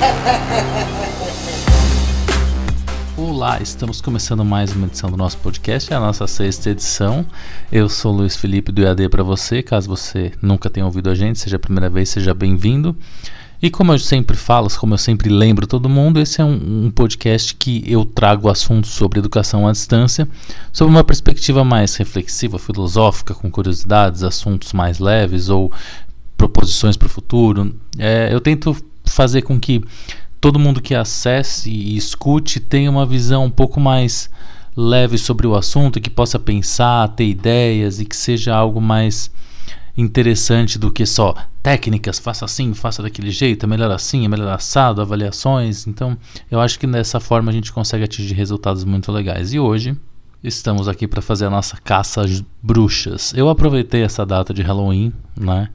Olá, estamos começando mais uma edição do nosso podcast, é a nossa sexta edição. Eu sou Luiz Felipe do EAD para você. Caso você nunca tenha ouvido a gente, seja a primeira vez, seja bem-vindo. E como eu sempre falo, como eu sempre lembro todo mundo, esse é um, um, podcast que eu trago assuntos sobre educação à distância, sob uma perspectiva mais reflexiva, filosófica, com curiosidades, assuntos mais leves ou proposições para o futuro. É, eu tento fazer com que todo mundo que acesse e escute tenha uma visão um pouco mais leve sobre o assunto, que possa pensar, ter ideias e que seja algo mais interessante do que só técnicas, faça assim, faça daquele jeito, é melhor assim, é melhor assado, avaliações. Então, eu acho que dessa forma a gente consegue atingir resultados muito legais. E hoje estamos aqui para fazer a nossa caça às bruxas. Eu aproveitei essa data de Halloween, né?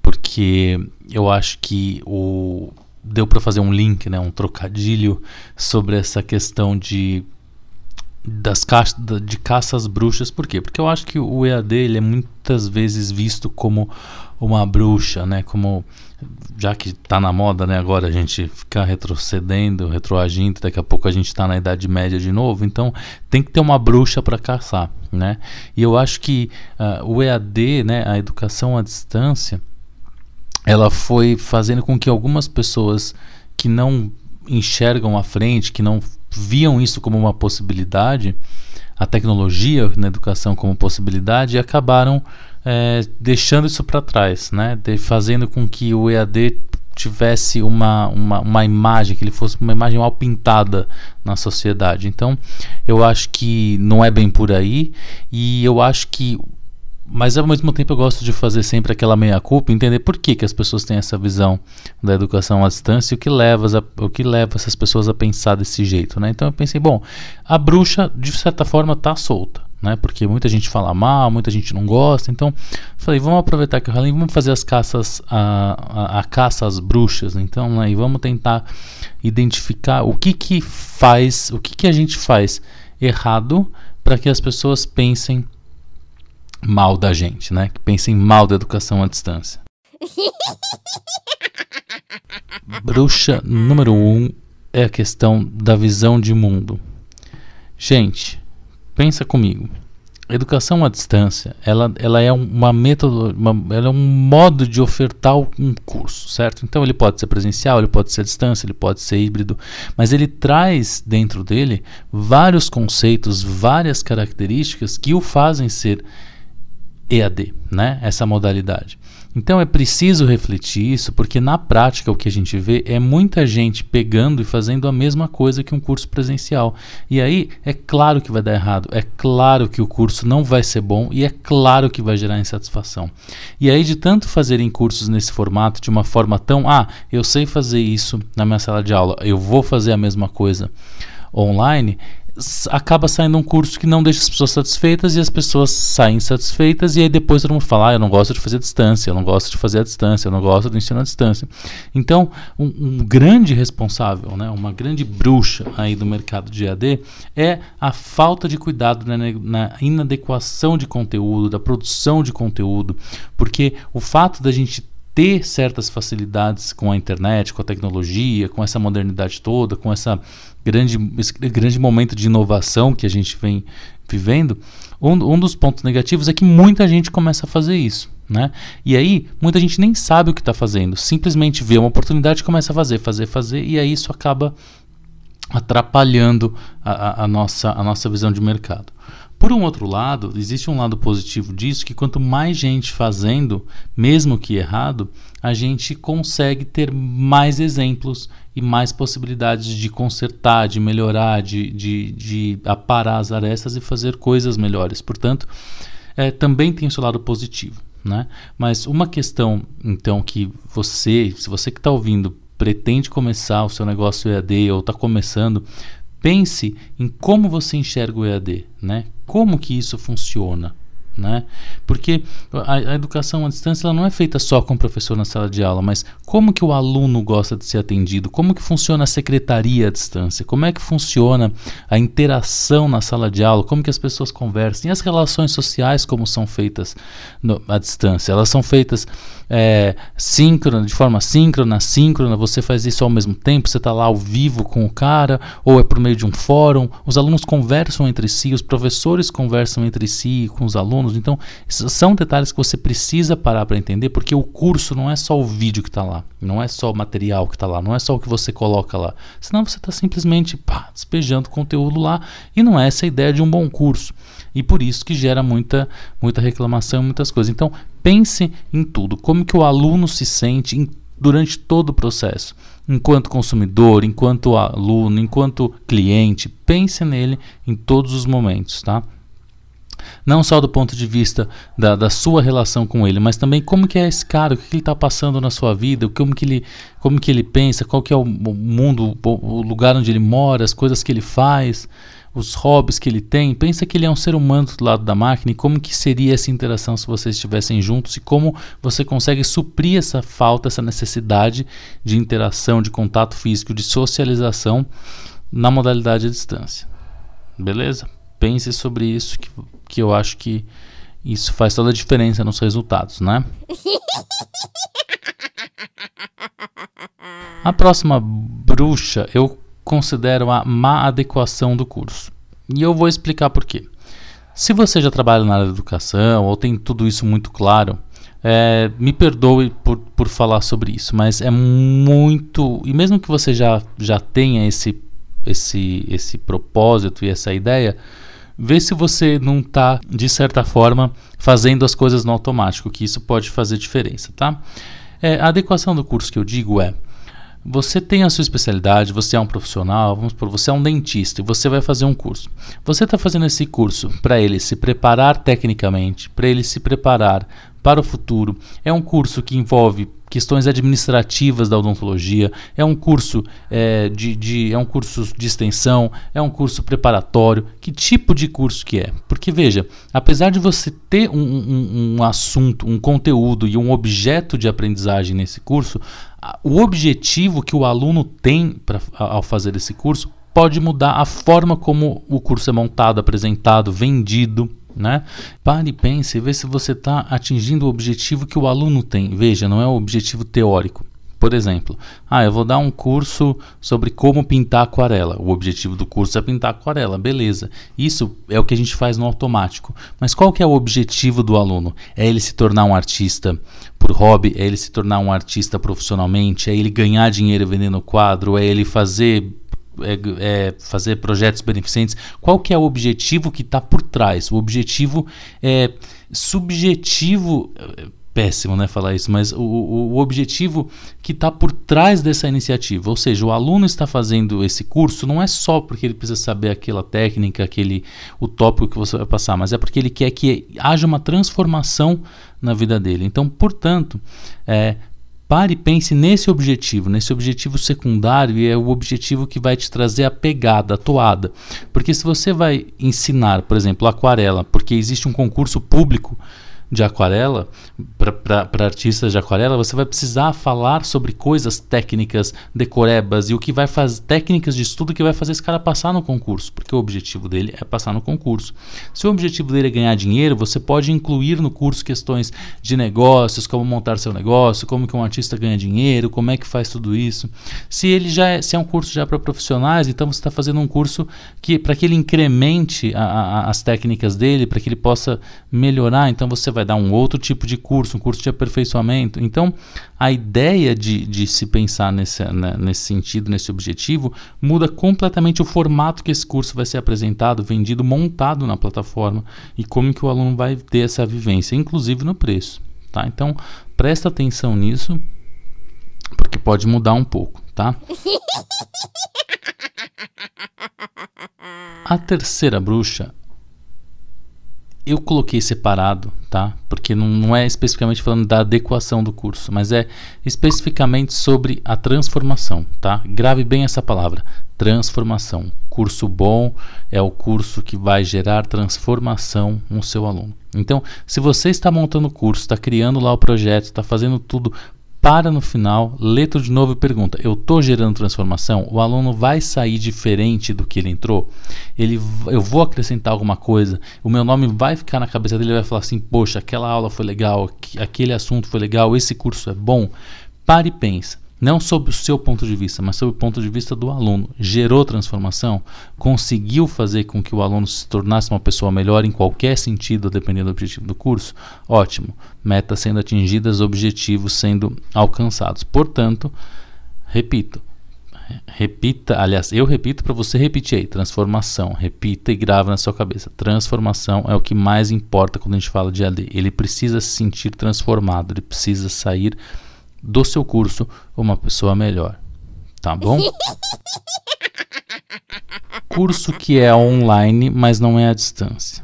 Porque eu acho que o deu para fazer um link, né, um trocadilho sobre essa questão de das ca de caça às bruxas. Por quê? Porque eu acho que o EAD ele é muitas vezes visto como uma bruxa, né? Como já que está na moda, né? Agora a gente ficar retrocedendo, retroagindo, daqui a pouco a gente está na Idade Média de novo. Então tem que ter uma bruxa para caçar, né? E eu acho que uh, o EAD, né? A educação à distância, ela foi fazendo com que algumas pessoas que não enxergam à frente, que não viam isso como uma possibilidade, a tecnologia na educação como possibilidade, acabaram é, deixando isso para trás, né? De, fazendo com que o EAD tivesse uma, uma, uma imagem, que ele fosse uma imagem mal pintada na sociedade. Então, eu acho que não é bem por aí, e eu acho que mas ao mesmo tempo eu gosto de fazer sempre aquela meia-culpa, entender por que, que as pessoas têm essa visão da educação à distância e o que leva, o que leva essas pessoas a pensar desse jeito. Né? Então eu pensei, bom, a bruxa de certa forma está solta. Né? Porque muita gente fala mal, muita gente não gosta. Então, falei, vamos aproveitar que o Halloween, vamos fazer as caças, a, a, a caça às bruxas. Então, né? e vamos tentar identificar o que que faz, o que que a gente faz errado para que as pessoas pensem mal da gente, né? Que pensem mal da educação à distância. Bruxa número um é a questão da visão de mundo. Gente, pensa comigo. A educação à distância, ela, ela é uma método, uma, ela é um modo de ofertar um curso, certo? Então ele pode ser presencial, ele pode ser à distância, ele pode ser híbrido, mas ele traz dentro dele vários conceitos, várias características que o fazem ser EAD, né? Essa modalidade. Então é preciso refletir isso, porque na prática o que a gente vê é muita gente pegando e fazendo a mesma coisa que um curso presencial. E aí é claro que vai dar errado, é claro que o curso não vai ser bom e é claro que vai gerar insatisfação. E aí de tanto fazerem cursos nesse formato de uma forma tão, ah, eu sei fazer isso na minha sala de aula, eu vou fazer a mesma coisa online, acaba saindo um curso que não deixa as pessoas satisfeitas e as pessoas saem satisfeitas e aí depois todo mundo fala, ah, eu não gosto de fazer distância, eu não gosto de fazer a distância, eu não gosto de ensinar a distância. Então, um, um grande responsável, né, uma grande bruxa aí do mercado de EAD é a falta de cuidado na, na inadequação de conteúdo, da produção de conteúdo, porque o fato da gente ter certas facilidades com a internet, com a tecnologia, com essa modernidade toda, com essa grande, esse grande momento de inovação que a gente vem vivendo, um, um dos pontos negativos é que muita gente começa a fazer isso. Né? E aí, muita gente nem sabe o que está fazendo, simplesmente vê uma oportunidade e começa a fazer, fazer, fazer, e aí isso acaba atrapalhando a, a, a nossa, a nossa visão de mercado. Por um outro lado, existe um lado positivo disso, que quanto mais gente fazendo, mesmo que errado, a gente consegue ter mais exemplos e mais possibilidades de consertar, de melhorar, de, de, de aparar as arestas e fazer coisas melhores. Portanto, é, também tem o seu lado positivo. Né? Mas uma questão, então, que você, se você que está ouvindo, pretende começar o seu negócio EAD ou está começando, pense em como você enxerga o EAD, né? Como que isso funciona, né? Porque a, a, educação à distância ela não é feita só com o professor na sala de aula, mas como que o aluno gosta de ser atendido? Como que funciona a secretaria à distância? Como é que funciona a interação na sala de aula? Como que as pessoas conversam? E as relações sociais como são feitas no, à distância? Elas são feitas é, síncrona, de forma síncrona, síncrona, você faz isso ao mesmo tempo, você está lá ao vivo com o cara, ou é por meio de um fórum, os alunos conversam entre si, os professores conversam entre si com os alunos, então são detalhes que você precisa parar para entender, porque o curso não é só o vídeo que está lá, não é só o material que está lá, não é só o que você coloca lá, senão você está simplesmente pá, despejando conteúdo lá, e não é essa a ideia de um bom curso. E por isso que gera muita, muita reclamação, muitas coisas. Então pense em tudo, como que o aluno se sente em, durante todo o processo, enquanto consumidor, enquanto aluno, enquanto cliente, pense nele em todos os momentos, tá? Não só do ponto de vista da, da sua relação com ele, mas também como que é esse cara, o que ele está passando na sua vida, como que ele, como que ele pensa, qual que é o mundo, o lugar onde ele mora, as coisas que ele faz os hobbies que ele tem, pensa que ele é um ser humano do lado da máquina e como que seria essa interação se vocês estivessem juntos e como você consegue suprir essa falta, essa necessidade de interação, de contato físico, de socialização na modalidade à distância. Beleza? Pense sobre isso que, que eu acho que isso faz toda a diferença nos resultados, né? A próxima bruxa eu considero a má adequação do curso. E eu vou explicar por quê. Se você já trabalha na área da educação ou tem tudo isso muito claro, é, me perdoe por, por falar sobre isso, mas é muito. E mesmo que você já, já tenha esse, esse, esse propósito e essa ideia, vê se você não está, de certa forma, fazendo as coisas no automático, que isso pode fazer diferença, tá? É, a adequação do curso que eu digo é você tem a sua especialidade, você é um profissional, vamos por você é um dentista e você vai fazer um curso. Você está fazendo esse curso para ele se preparar tecnicamente, para ele se preparar para o futuro. É um curso que envolve questões administrativas da odontologia, é um curso é, de, de, é um curso de extensão, é um curso preparatório. Que tipo de curso que é? Porque veja, apesar de você ter um, um, um assunto, um conteúdo e um objeto de aprendizagem nesse curso, o objetivo que o aluno tem pra, ao fazer esse curso pode mudar a forma como o curso é montado, apresentado, vendido. Né? Pare e pense vê se você está atingindo o objetivo que o aluno tem. Veja, não é o objetivo teórico. Por exemplo, ah, eu vou dar um curso sobre como pintar aquarela. O objetivo do curso é pintar aquarela, beleza. Isso é o que a gente faz no automático. Mas qual que é o objetivo do aluno? É ele se tornar um artista por hobby? É ele se tornar um artista profissionalmente? É ele ganhar dinheiro vendendo quadro? É ele fazer é, é, fazer projetos beneficentes, qual que é o objetivo que está por trás? O objetivo é subjetivo, é, péssimo né, falar isso, mas o, o, o objetivo que está por trás dessa iniciativa, ou seja, o aluno está fazendo esse curso não é só porque ele precisa saber aquela técnica, aquele o tópico que você vai passar, mas é porque ele quer que haja uma transformação na vida dele. Então, portanto, é, Pare e pense nesse objetivo, nesse objetivo secundário e é o objetivo que vai te trazer a pegada, a toada. Porque se você vai ensinar, por exemplo, aquarela, porque existe um concurso público de aquarela, para artistas de aquarela, você vai precisar falar sobre coisas técnicas, decorebas e o que vai fazer, técnicas de estudo que vai fazer esse cara passar no concurso, porque o objetivo dele é passar no concurso. Se o objetivo dele é ganhar dinheiro, você pode incluir no curso questões de negócios, como montar seu negócio, como que um artista ganha dinheiro, como é que faz tudo isso. Se ele já é, se é um curso já para profissionais, então você está fazendo um curso que para que ele incremente a, a, as técnicas dele, para que ele possa melhorar, então você vai vai dar um outro tipo de curso, um curso de aperfeiçoamento. Então, a ideia de, de se pensar nesse, né, nesse sentido, nesse objetivo, muda completamente o formato que esse curso vai ser apresentado, vendido, montado na plataforma e como que o aluno vai ter essa vivência, inclusive no preço. Tá? Então, presta atenção nisso, porque pode mudar um pouco, tá? A terceira bruxa eu coloquei separado, tá? Porque não, não, é especificamente falando da adequação do curso, mas é especificamente sobre a transformação, tá? Grave bem essa palavra, transformação. Curso bom é o curso que vai gerar transformação no seu aluno. Então, se você está montando o curso, está criando lá o projeto, está fazendo tudo para no final, lê tudo de novo e pergunta: eu estou gerando transformação? O aluno vai sair diferente do que ele entrou? Ele, eu vou acrescentar alguma coisa? O meu nome vai ficar na cabeça dele e vai falar assim: poxa, aquela aula foi legal, aquele assunto foi legal, esse curso é bom? Pare e pensa. Não sob o seu ponto de vista, mas sob o ponto de vista do aluno. Gerou transformação? Conseguiu fazer com que o aluno se tornasse uma pessoa melhor em qualquer sentido, dependendo do objetivo do curso? Ótimo. Metas sendo atingidas, objetivos sendo alcançados. Portanto, repito, repita, aliás, eu repito para você repetir aí, transformação, repita e grava na sua cabeça. Transformação é o que mais importa quando a gente fala de AD. Ele precisa se sentir transformado, ele precisa sair do seu curso uma pessoa melhor. Tá bom? Curso que é online, mas não é à distância.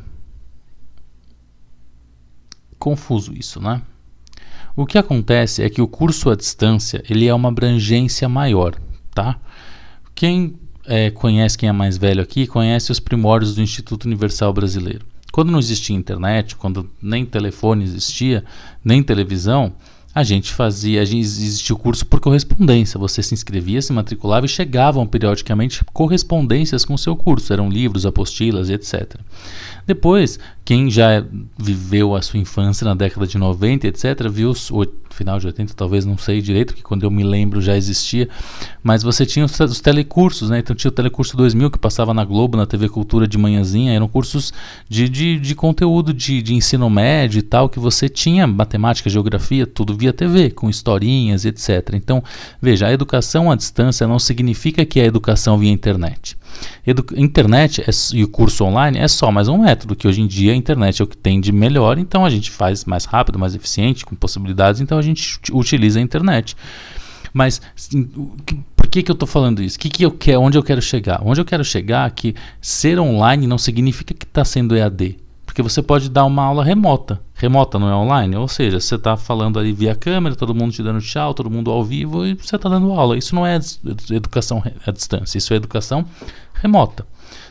Confuso isso, né? O que acontece é que o curso à distância ele é uma abrangência maior, tá? Quem é, conhece, quem é mais velho aqui, conhece os primórdios do Instituto Universal Brasileiro. Quando não existia internet, quando nem telefone existia, nem televisão, a gente fazia, a gente existia o curso por correspondência. Você se inscrevia, se matriculava e chegavam periodicamente correspondências com o seu curso. Eram livros, apostilas etc. Depois, quem já viveu a sua infância na década de 90, etc., viu o final de 80, talvez não sei direito, que quando eu me lembro já existia, mas você tinha os, os telecursos, né? Então tinha o Telecurso 2000 que passava na Globo, na TV Cultura de manhãzinha, eram cursos de, de, de conteúdo de, de ensino médio e tal, que você tinha matemática, geografia, tudo via TV, com historinhas etc. Então, veja, a educação à distância não significa que é educação via internet. Edu internet é, e o curso online é só mais um método, que hoje em dia a internet é o que tem de melhor, então a gente faz mais rápido, mais eficiente, com possibilidades, então a gente utiliza a internet. Mas por que, que eu estou falando isso? Que que eu onde eu quero chegar? Onde eu quero chegar é que ser online não significa que está sendo EAD. Porque você pode dar uma aula remota. Remota não é online? Ou seja, você está falando ali via câmera, todo mundo te dando tchau, todo mundo ao vivo e você está dando aula. Isso não é educação à distância, isso é educação remota.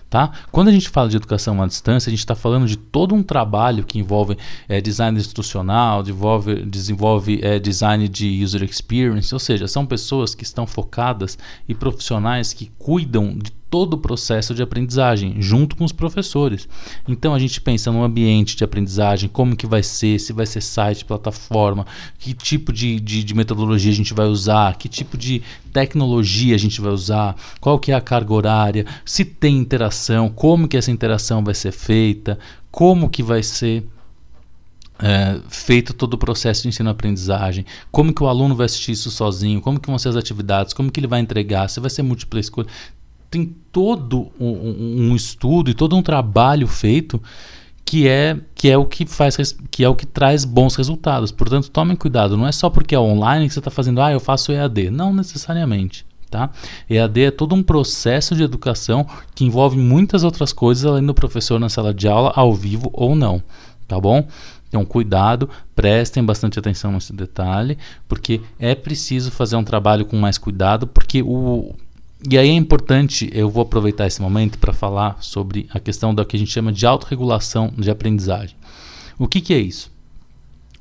Tá? Quando a gente fala de educação à distância, a gente está falando de todo um trabalho que envolve é, design institucional, desenvolve, desenvolve é, design de user experience, ou seja, são pessoas que estão focadas e profissionais que cuidam de todo o processo de aprendizagem junto com os professores. Então a gente pensa no ambiente de aprendizagem, como que vai ser, se vai ser site, plataforma, que tipo de, de, de, metodologia a gente vai usar, que tipo de tecnologia a gente vai usar, qual que é a carga horária, se tem interação, como que essa interação vai ser feita, como que vai ser é, feito todo o processo de ensino-aprendizagem, como que o aluno vai assistir isso sozinho, como que vão ser as atividades, como que ele vai entregar, se vai ser múltipla escolha tem todo um, um, estudo e todo um trabalho feito que é que é o que faz que é o que traz bons resultados. Portanto, tomem cuidado. Não é só porque é online que você está fazendo. Ah, eu faço EAD. Não necessariamente. Tá? EAD é todo um processo de educação que envolve muitas outras coisas além do professor na sala de aula, ao vivo ou não. Tá bom? Então, cuidado, prestem bastante atenção nesse detalhe, porque é preciso fazer um trabalho com mais cuidado, porque o, e aí é importante, eu vou aproveitar esse momento para falar sobre a questão da que a gente chama de autorregulação de aprendizagem. O que, que é isso?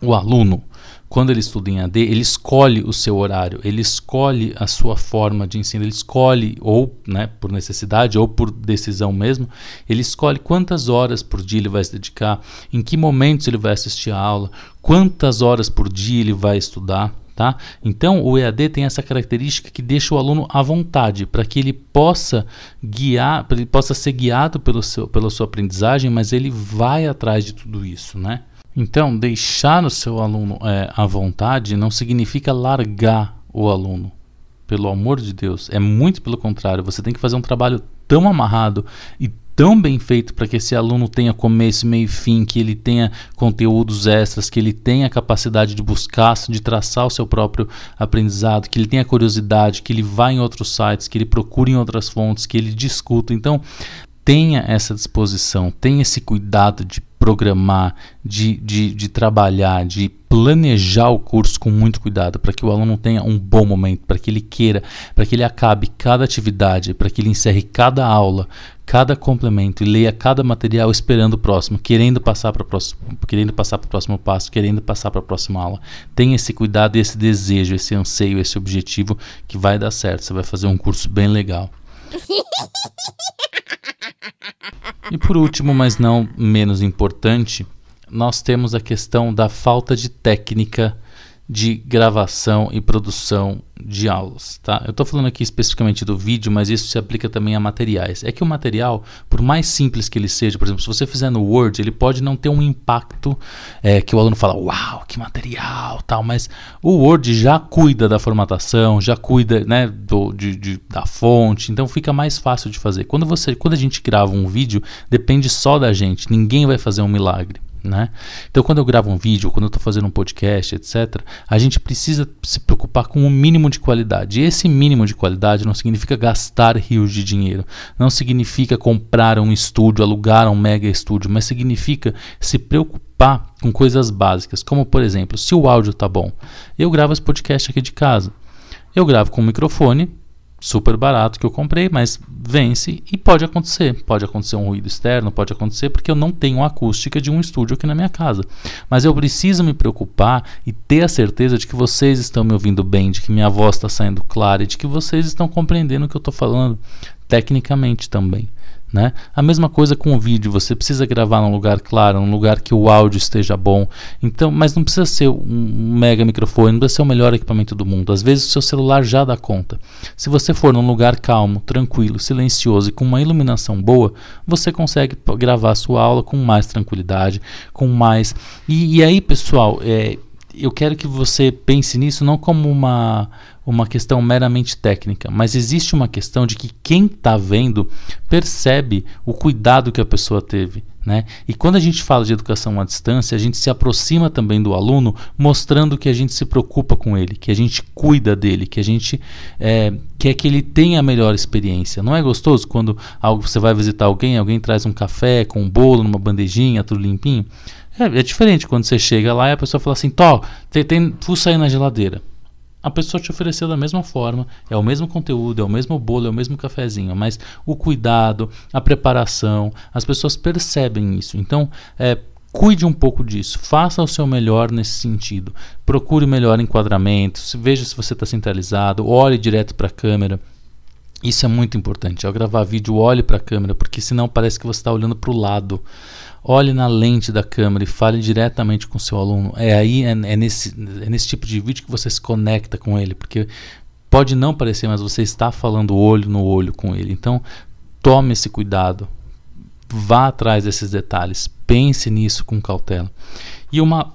O aluno, quando ele estuda em AD, ele escolhe o seu horário, ele escolhe a sua forma de ensino, ele escolhe, ou né, por necessidade ou por decisão mesmo, ele escolhe quantas horas por dia ele vai se dedicar, em que momentos ele vai assistir a aula, quantas horas por dia ele vai estudar. Tá? Então, o EAD tem essa característica que deixa o aluno à vontade para que ele possa guiar, ele possa ser guiado pelo seu, pela sua aprendizagem, mas ele vai atrás de tudo isso, né? Então, deixar o seu aluno é, à vontade não significa largar o aluno. Pelo amor de Deus, é muito pelo contrário. Você tem que fazer um trabalho tão amarrado e tão bem feito para que esse aluno tenha começo, meio e fim, que ele tenha conteúdos extras, que ele tenha capacidade de buscar, de traçar o seu próprio aprendizado, que ele tenha curiosidade, que ele vá em outros sites, que ele procure em outras fontes, que ele discuta. Então, tenha essa disposição, tenha esse cuidado de programar, de, de, de trabalhar, de planejar o curso com muito cuidado, para que o aluno tenha um bom momento, para que ele queira, para que ele acabe cada atividade, para que ele encerre cada aula, cada complemento e leia cada material esperando o próximo, querendo passar para o próximo, querendo passar para o próximo passo, querendo passar para a próxima aula. Tenha esse cuidado, esse desejo, esse anseio, esse objetivo que vai dar certo. Você vai fazer um curso bem legal. E por último, mas não menos importante, nós temos a questão da falta de técnica de gravação e produção de aulas, tá? Eu estou falando aqui especificamente do vídeo, mas isso se aplica também a materiais. É que o material, por mais simples que ele seja, por exemplo, se você fizer no Word, ele pode não ter um impacto é, que o aluno fala, uau, que material, tal, mas o Word já cuida da formatação, já cuida, né, do, de, de, da fonte, então fica mais fácil de fazer. Quando você, quando a gente grava um vídeo, depende só da gente, ninguém vai fazer um milagre. Né? Então, quando eu gravo um vídeo, quando eu estou fazendo um podcast, etc., a gente precisa se preocupar com o um mínimo de qualidade. E esse mínimo de qualidade não significa gastar rios de dinheiro, não significa comprar um estúdio, alugar um mega estúdio, mas significa se preocupar com coisas básicas, como por exemplo, se o áudio está bom. Eu gravo esse podcast aqui de casa. Eu gravo com um microfone super barato que eu comprei, mas vence e pode acontecer. Pode acontecer um ruído externo, pode acontecer porque eu não tenho a acústica de um estúdio aqui na minha casa. Mas eu preciso me preocupar e ter a certeza de que vocês estão me ouvindo bem, de que minha voz está saindo clara e de que vocês estão compreendendo o que eu estou falando tecnicamente também. Né? A mesma coisa com o vídeo, você precisa gravar num lugar claro, num lugar que o áudio esteja bom. Então, mas não precisa ser um mega microfone, não precisa ser o melhor equipamento do mundo. Às vezes o seu celular já dá conta. Se você for num lugar calmo, tranquilo, silencioso e com uma iluminação boa, você consegue gravar sua aula com mais tranquilidade, com mais. E, e aí, pessoal, é, eu quero que você pense nisso não como uma, uma questão meramente técnica, mas existe uma questão de que quem está vendo percebe o cuidado que a pessoa teve. Né? E quando a gente fala de educação à distância, a gente se aproxima também do aluno, mostrando que a gente se preocupa com ele, que a gente cuida dele, que a gente é, quer que ele tenha a melhor experiência. Não é gostoso quando você vai visitar alguém, alguém traz um café com um bolo numa bandejinha, tudo limpinho? É, é diferente quando você chega lá e a pessoa fala assim: Tó, tem, tem fuça aí na geladeira. A pessoa te ofereceu da mesma forma, é o mesmo conteúdo, é o mesmo bolo, é o mesmo cafezinho, mas o cuidado, a preparação, as pessoas percebem isso. Então, é, cuide um pouco disso, faça o seu melhor nesse sentido. Procure melhor enquadramento, veja se você está centralizado, olhe direto para a câmera. Isso é muito importante. Ao gravar vídeo, olhe para a câmera, porque senão parece que você está olhando para o lado olhe na lente da câmera e fale diretamente com seu aluno. É aí, é, é, nesse, é nesse tipo de vídeo que você se conecta com ele, porque pode não parecer, mas você está falando olho no olho com ele. Então, tome esse cuidado, vá atrás desses detalhes, pense nisso com cautela. E uma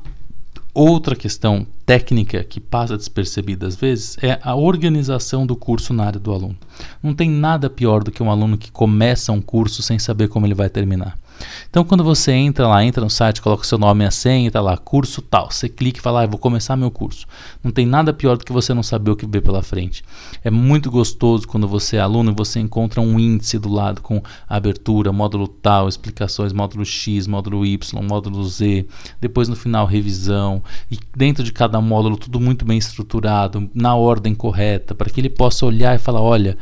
outra questão técnica que passa despercebida às vezes é a organização do curso na área do aluno. Não tem nada pior do que um aluno que começa um curso sem saber como ele vai terminar. Então, quando você entra lá, entra no site, coloca o seu nome e a senha, está lá, curso tal. Você clica e fala, ah, vou começar meu curso. Não tem nada pior do que você não saber o que vê pela frente. É muito gostoso quando você é aluno e você encontra um índice do lado com abertura, módulo tal, explicações, módulo X, módulo Y, módulo Z. Depois, no final, revisão. E dentro de cada módulo, tudo muito bem estruturado, na ordem correta, para que ele possa olhar e falar: olha,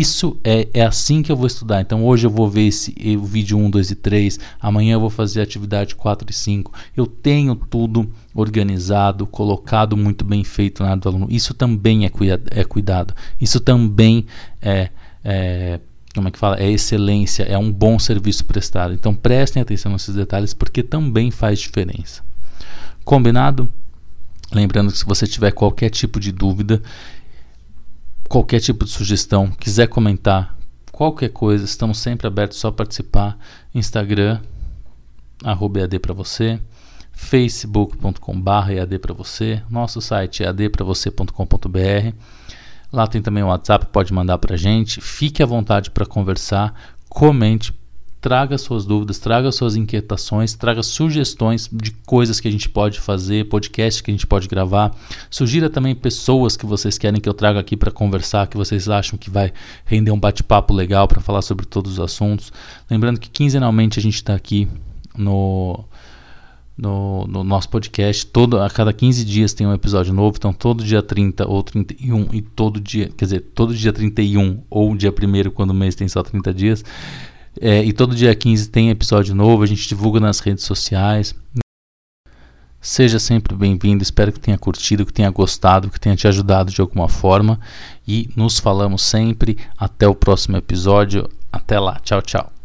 isso é, é assim que eu vou estudar. Então hoje eu vou ver esse o vídeo 1, 2 e 3, amanhã eu vou fazer a atividade 4 e 5. Eu tenho tudo organizado, colocado muito bem feito na área do aluno. Isso também é, cuida, é cuidado. Isso também é, é como é que fala? É excelência, é um bom serviço prestado. Então prestem atenção nesses detalhes porque também faz diferença. Combinado? Lembrando que se você tiver qualquer tipo de dúvida, qualquer tipo de sugestão, quiser comentar, qualquer coisa, estamos sempre abertos só participar. Instagram, arroba EAD para você, facebook.com.br EAD para você, nosso site é eadpravocê.com.br. Lá tem também o WhatsApp, pode mandar para gente. Fique à vontade para conversar, comente, traga suas dúvidas, traga suas inquietações, traga sugestões de coisas que a gente pode fazer, podcasts que a gente pode gravar. Sugira também pessoas que vocês querem que eu traga aqui para conversar, que vocês acham que vai render um bate-papo legal para falar sobre todos os assuntos. Lembrando que quinzenalmente a gente está aqui no, no, no, nosso podcast. Todo, a cada 15 dias tem um episódio novo. Então, todo dia 30 ou 31 e todo dia, quer dizer, todo dia 31 ou dia 1 quando o mês tem só 30 dias. É, e todo dia 15 tem episódio novo. A gente divulga nas redes sociais. Seja sempre bem-vindo. Espero que tenha curtido, que tenha gostado, que tenha te ajudado de alguma forma. E nos falamos sempre. Até o próximo episódio. Até lá. Tchau, tchau.